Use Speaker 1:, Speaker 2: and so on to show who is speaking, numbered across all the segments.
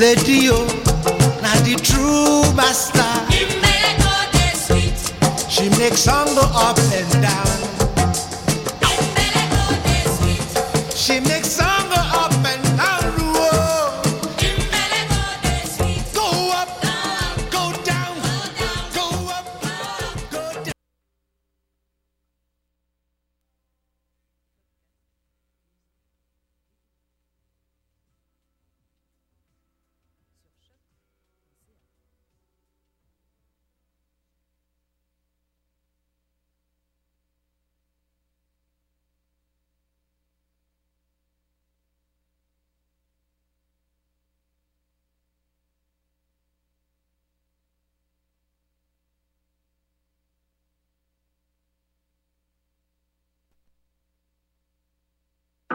Speaker 1: Lady O, now the true master. She makes song go up and down. She makes song go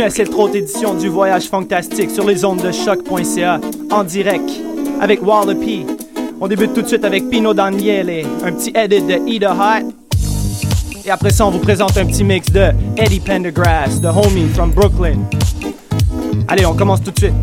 Speaker 2: Bienvenue à cette autre édition du Voyage Fantastique sur les ondes de choc.ca en direct avec Wallopy. On débute tout de suite avec Pino Daniele, un petit edit de Eat a Hot. Et après ça, on vous présente un petit mix de Eddie Pendergrass, The Homie from Brooklyn. Allez, on commence tout de suite.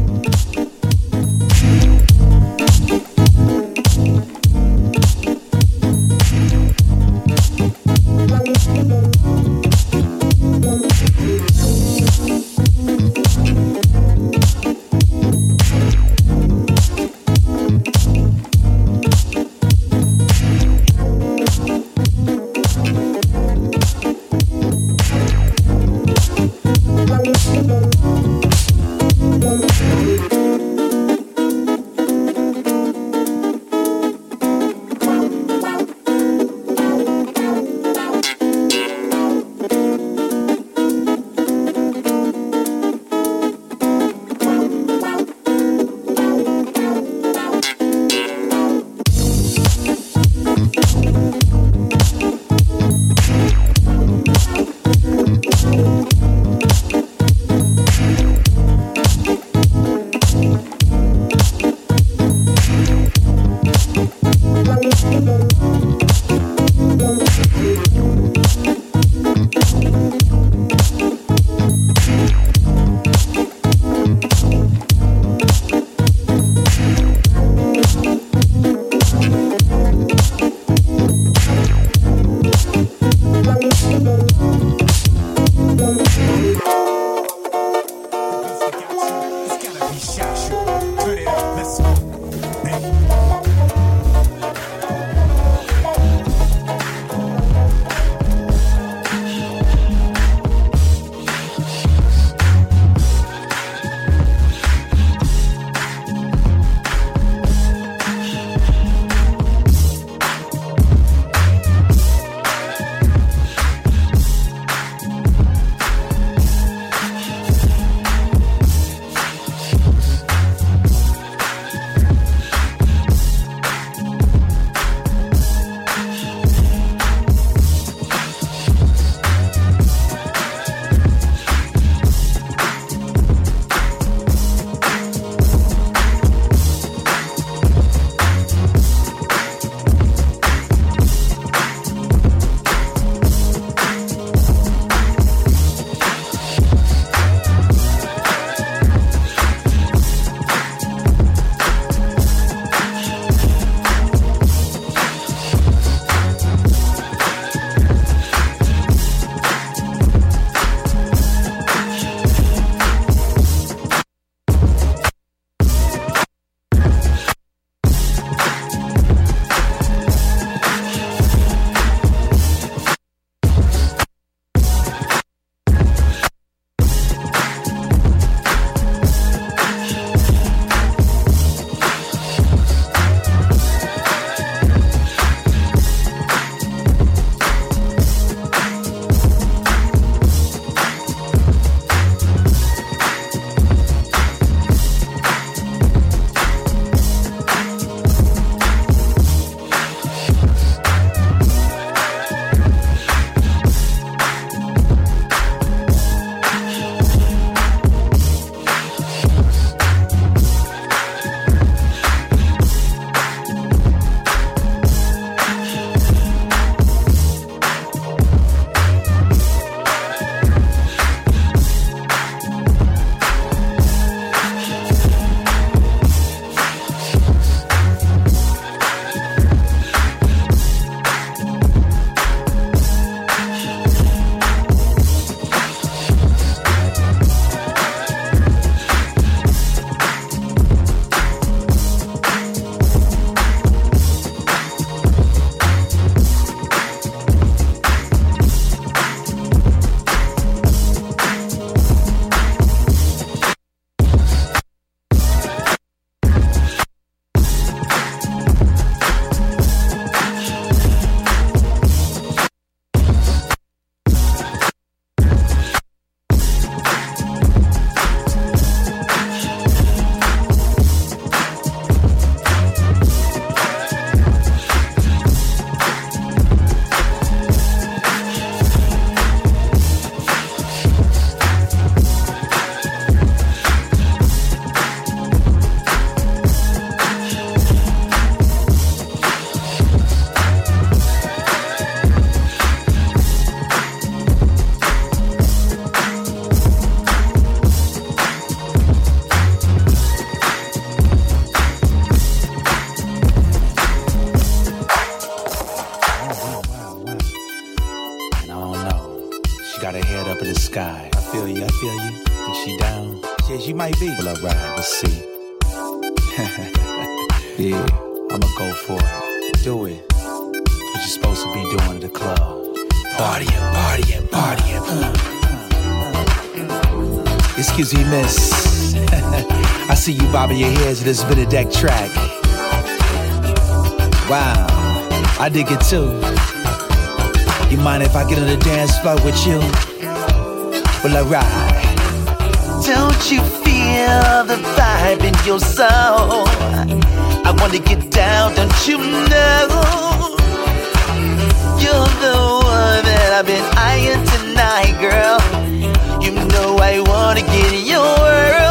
Speaker 3: edge of this Benedict track. Wow, I dig it too. You mind if I get on the dance floor with you? Well, alright.
Speaker 4: Don't you feel the vibe in your soul? I wanna get down, don't you know? You're the one that I've been eyeing tonight, girl. You know I wanna get in your world.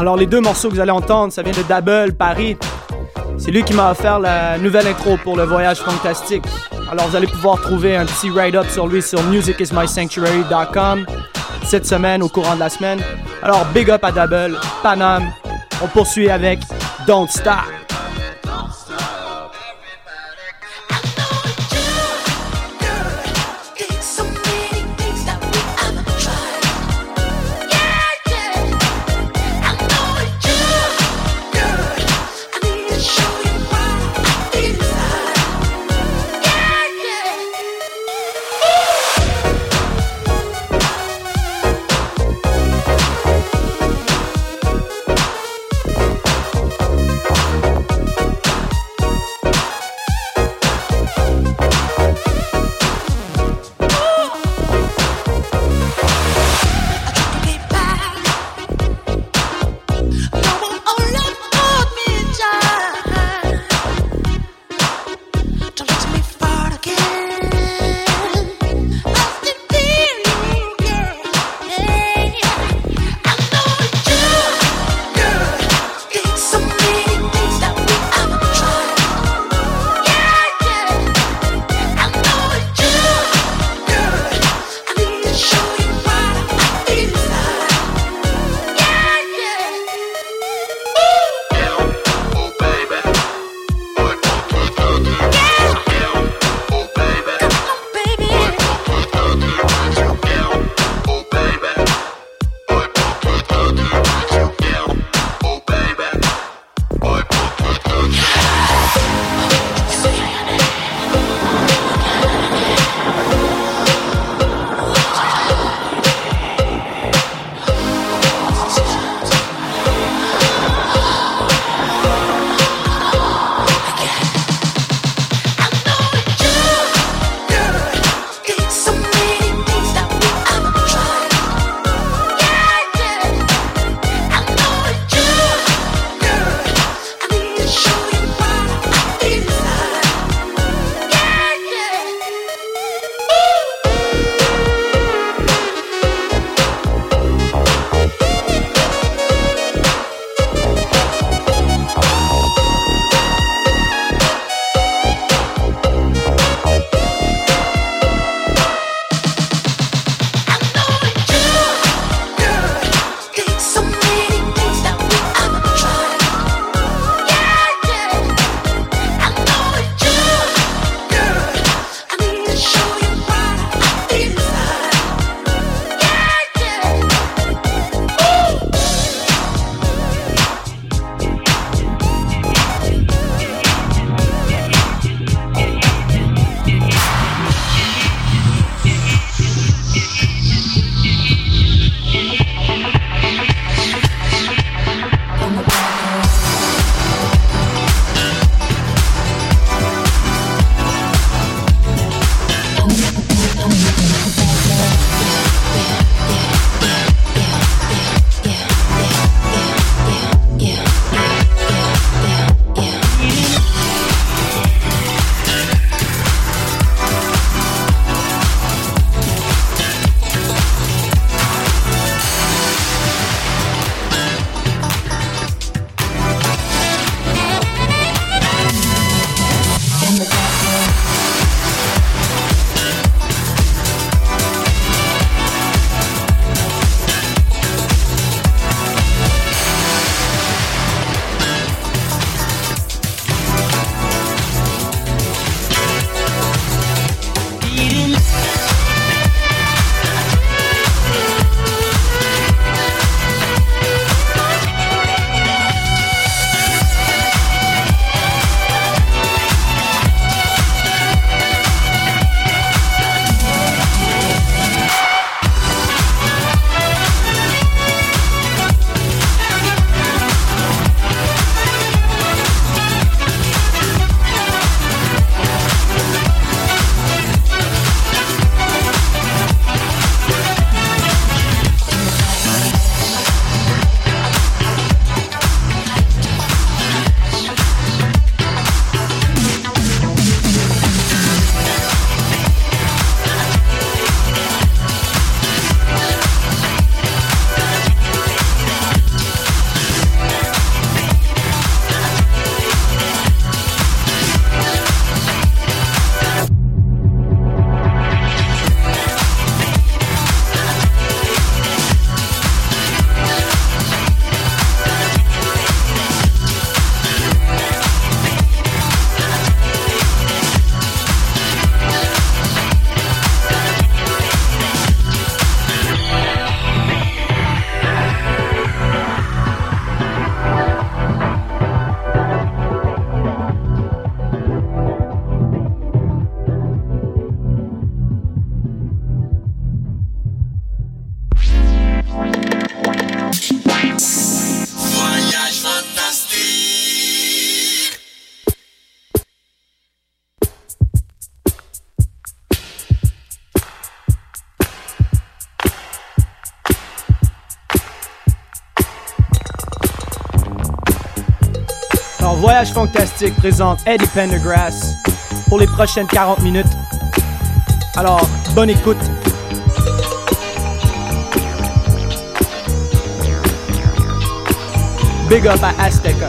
Speaker 2: Alors les deux morceaux que vous allez entendre, ça vient de Double Paris. C'est lui qui m'a offert la nouvelle intro pour le voyage fantastique. Alors vous allez pouvoir trouver un petit write-up sur lui sur musicismysanctuary.com cette semaine au courant de la semaine. Alors big up à Double, Panam. On poursuit avec Don't Stop.
Speaker 5: Voyage fantastique présente Eddie Pendergrass pour les prochaines 40 minutes. Alors, bonne écoute. Big up à Azteca.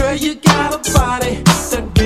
Speaker 6: Girl, you
Speaker 7: got a body that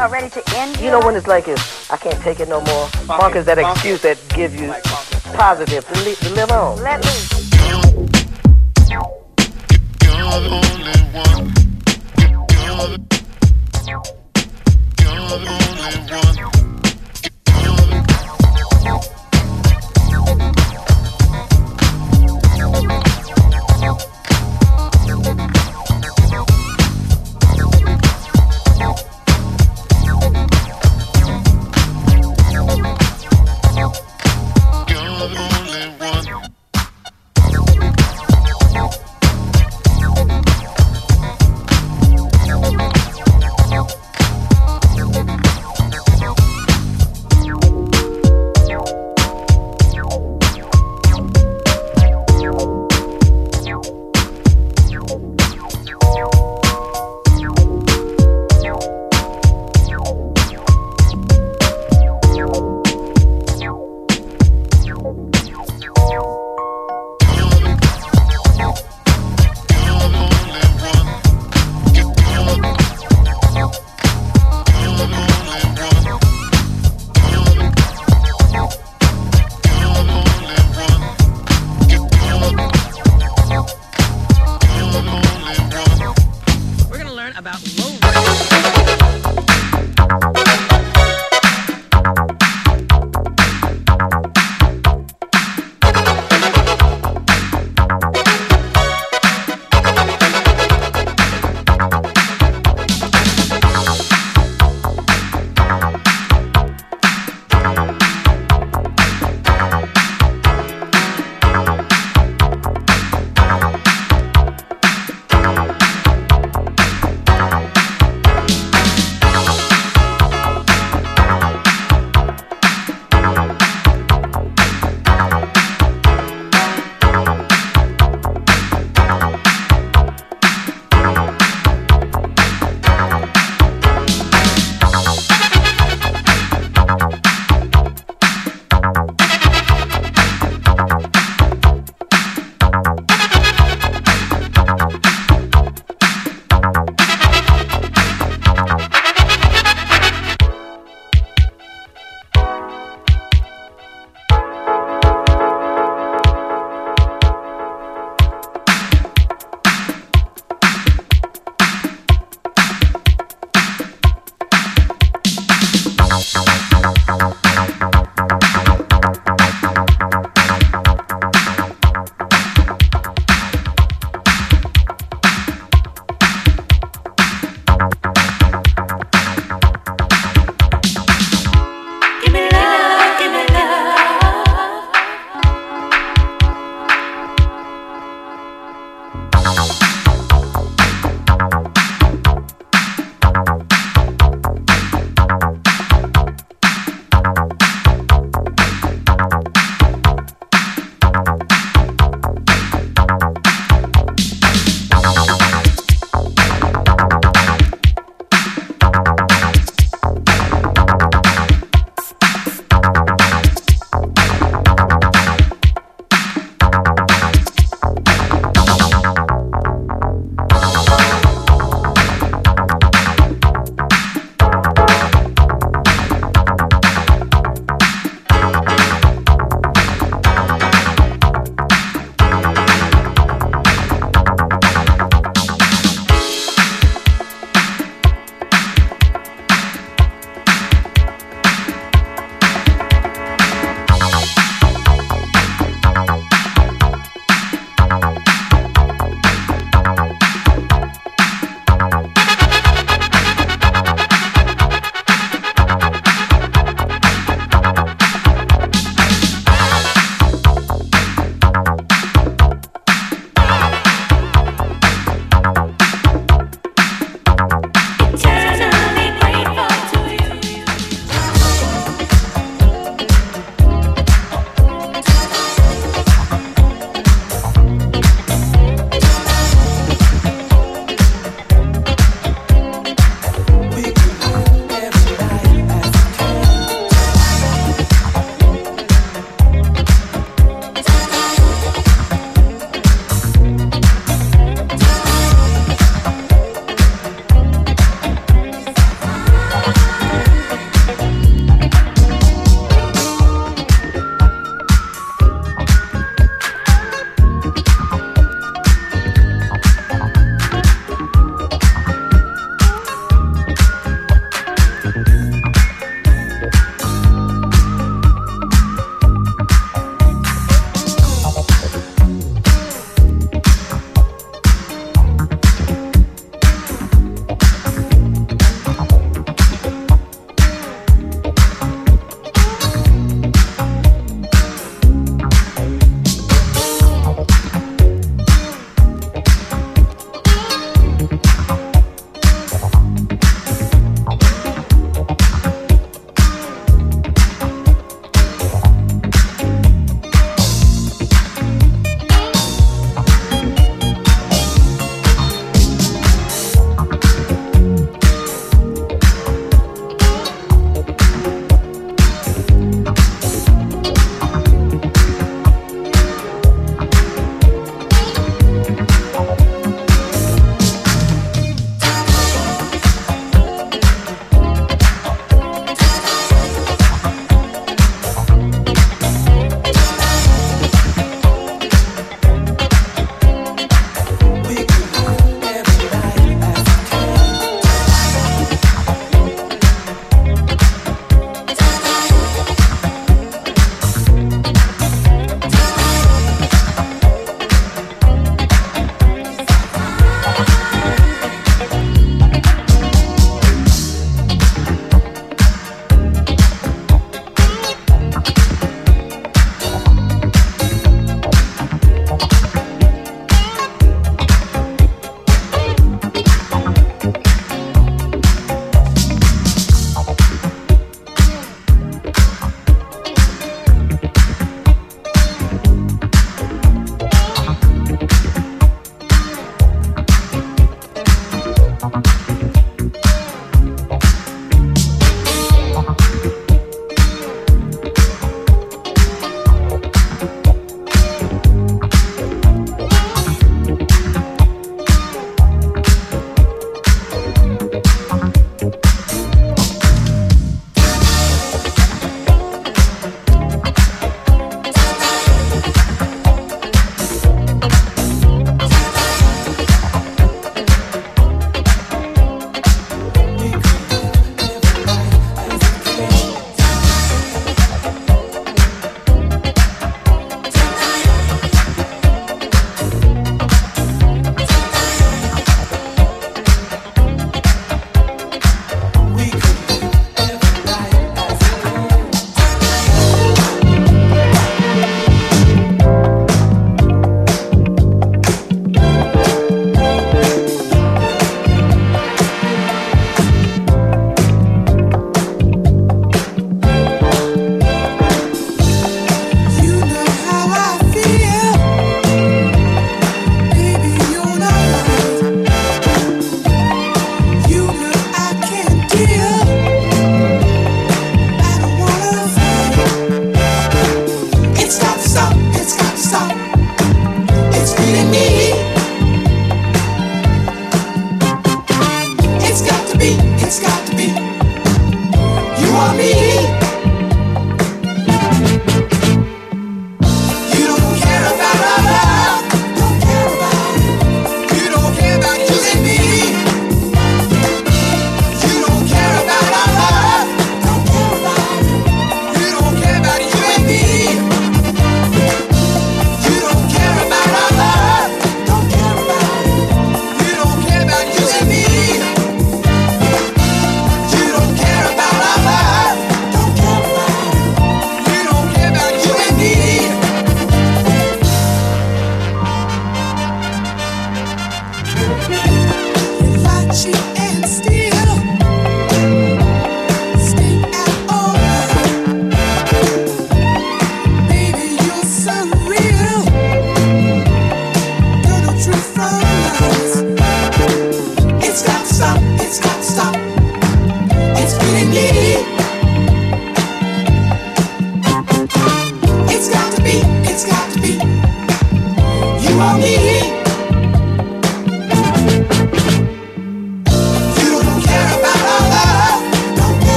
Speaker 8: about ready to end You
Speaker 9: your
Speaker 8: know when it's like is I can't take it no more. Funk, is that excuse that gives you positive to, li- to live on.
Speaker 9: Let loose.
Speaker 1: You're the only one.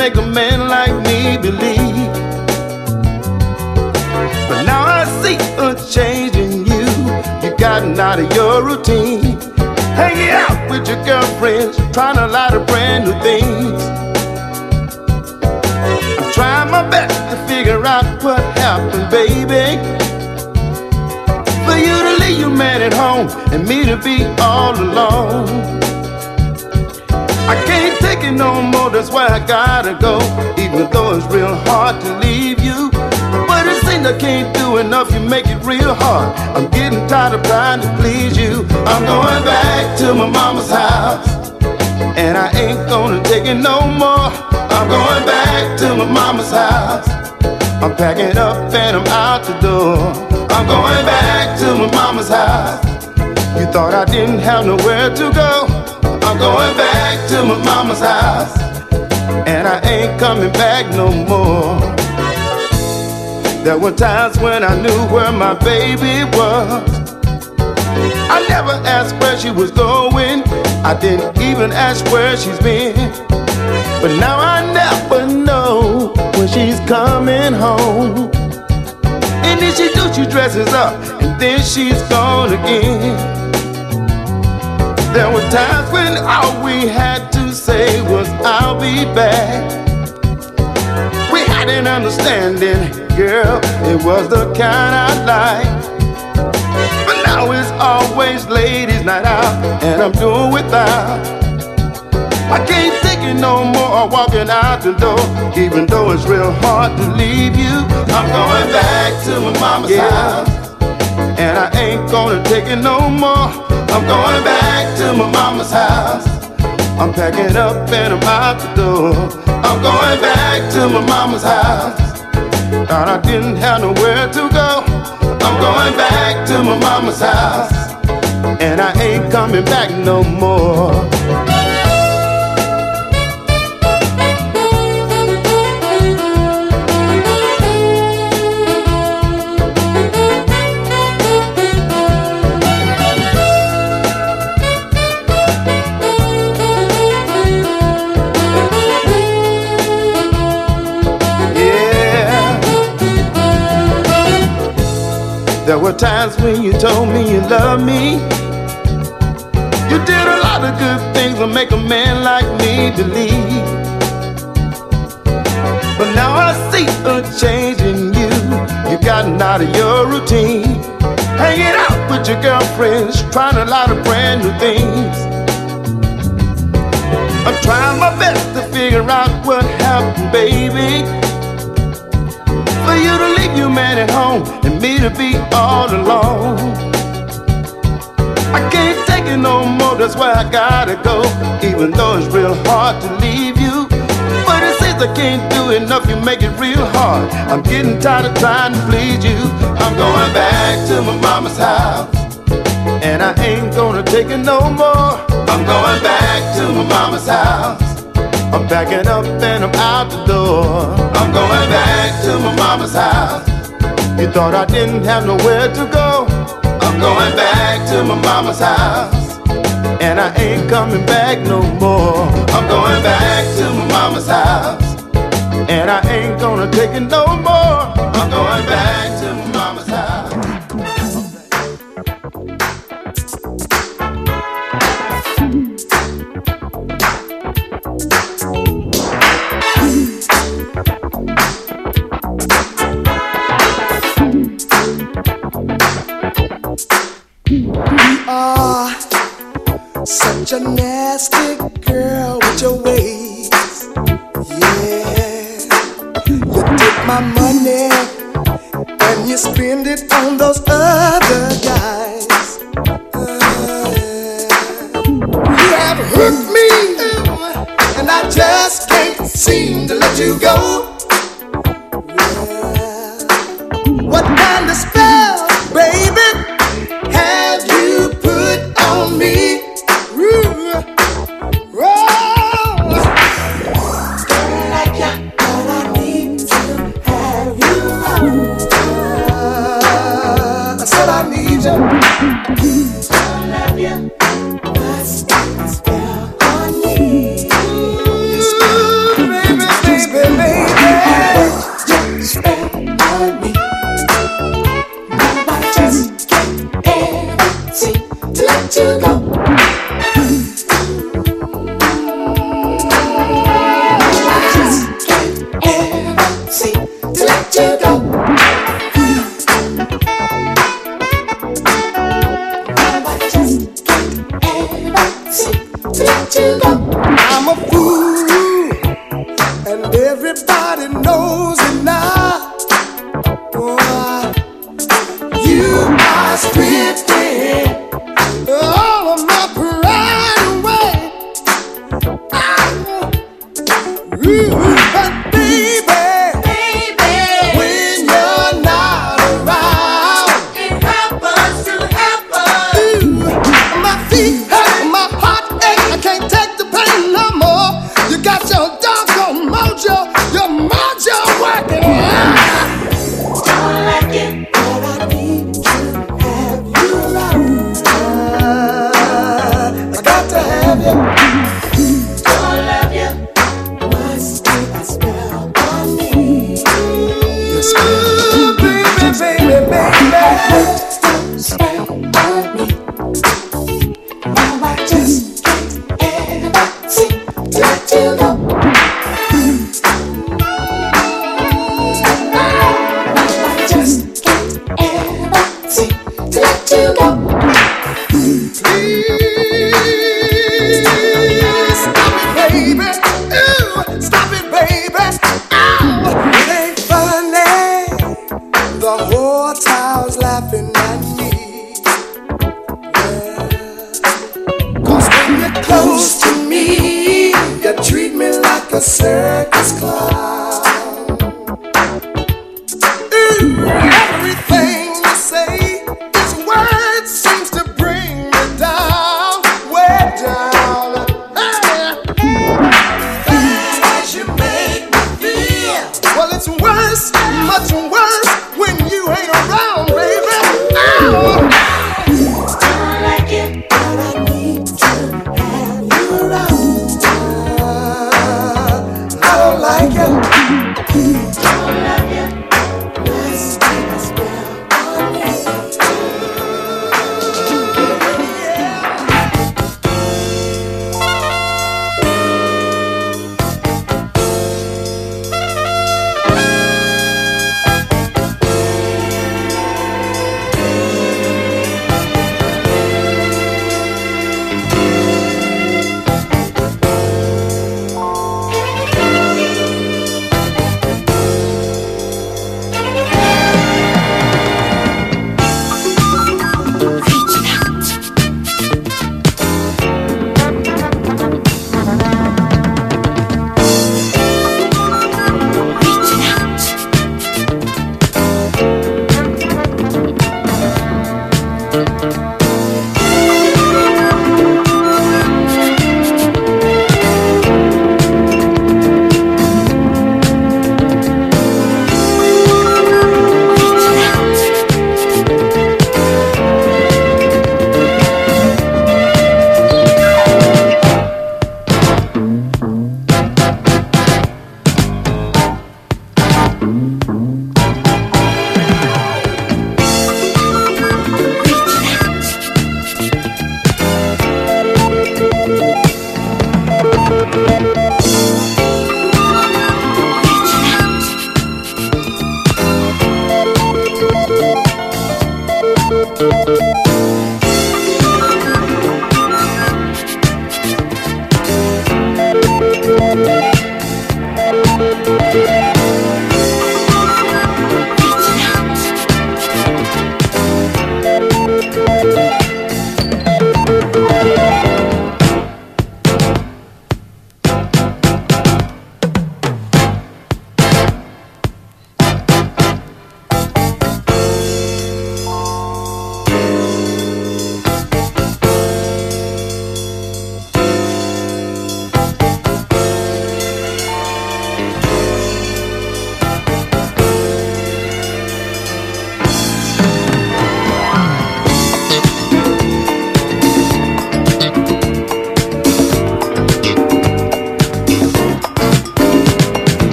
Speaker 5: Make a man like me believe. But now I see a change in you. You gotten out of your routine. Hanging out with your girlfriends, trying a lot of brand new things. I'm trying my best to figure out what happened, baby. For you to leave your man at home and me to be all alone. I can't take it no more, that's why I gotta go. Even though it's real hard to leave you. But it seems I can't do enough, you make it real hard. I'm getting tired of trying to please you. I'm going back to my mama's house. And I ain't gonna take it no more. I'm going back to my mama's house. I'm packing up and I'm out the door. I'm going back to my mama's house. You thought I didn't have nowhere to go. Going back to my mama's house. And I ain't coming back no more. There were times when I knew where my baby was. I never asked where she was going. I didn't even ask where she's been. But now I never know when she's coming home. And then she do, she dresses up, and then she's gone again. There were times when all we had to say was, I'll be back. We had an understanding, girl, it was the kind I like. But now it's always ladies' night out, and I'm doing without. I can't take it no more i walking out the door, even though it's real hard to leave you. I'm going back to my mama's house, and I ain't gonna take it no more. I'm going back to my mama's house. I'm packing up and I'm out the door. I'm going back to my mama's house. Thought I didn't have nowhere to go. I'm going back to my mama's house. And I ain't coming back no more. There were times when you told me you loved me. You did a lot of good things to make a man like me believe. But now I see a change in you. You've gotten out of your routine. Hanging out with your girlfriends, trying a lot of brand new things. I'm trying my best to figure out what happened, baby. For you to leave your man at home me to be all alone. I can't take it no more, that's why I gotta go. Even though it's real hard to leave you. But it seems I can't do enough, you make it real hard. I'm getting tired of trying to please you. I'm going back to my mama's house. And I ain't gonna take it no more. I'm going back to my mama's house. I'm packing up and I'm out the door. I'm going back to my mama's house. You thought I didn't have nowhere to go. I'm going back to my mama's house. And I ain't coming back no more. I'm going back to my mama's house. And I ain't gonna take it no more.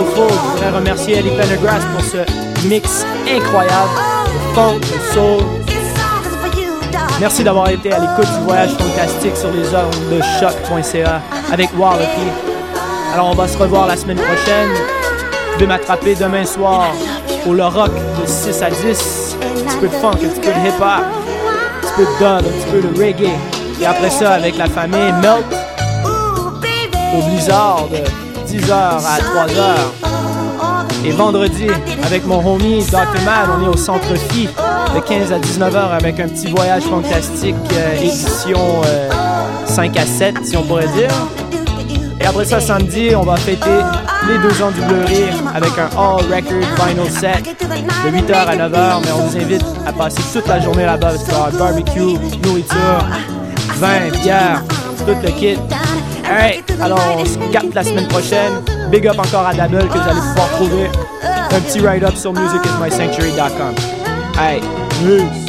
Speaker 2: Je voudrais remercier Eddie Pendergrass pour ce mix incroyable de funk, soul. Merci d'avoir été à l'écoute du voyage fantastique sur les ondes de choc.ca avec Wallopy. Alors on va se revoir la semaine prochaine. Vous pouvez m'attraper demain soir au Le Rock de 6 à 10. Un petit peu de funk, un petit peu de hip-hop, un petit peu de dub, un petit peu de reggae. Et après ça, avec la famille Melt au Blizzard 10h à 3h. Et vendredi, avec mon homie Dr. Mad, on est au Centre Phi de 15 à 19h avec un petit voyage fantastique euh, édition euh, 5 à 7, si on pourrait dire. Et après ça, samedi, on va fêter les deux ans du Bleury avec un All Record Vinyl Set de 8h à 9h. Mais on vous invite à passer toute la journée là-bas parce qu'il y barbecue, nourriture, vin, bière, tout le kit. Alright, alors on se capte la semaine prochaine. Big up encore à Dabble que vous allez pouvoir trouver un petit write-up sur musicismysanctuary.com. Alright, peace.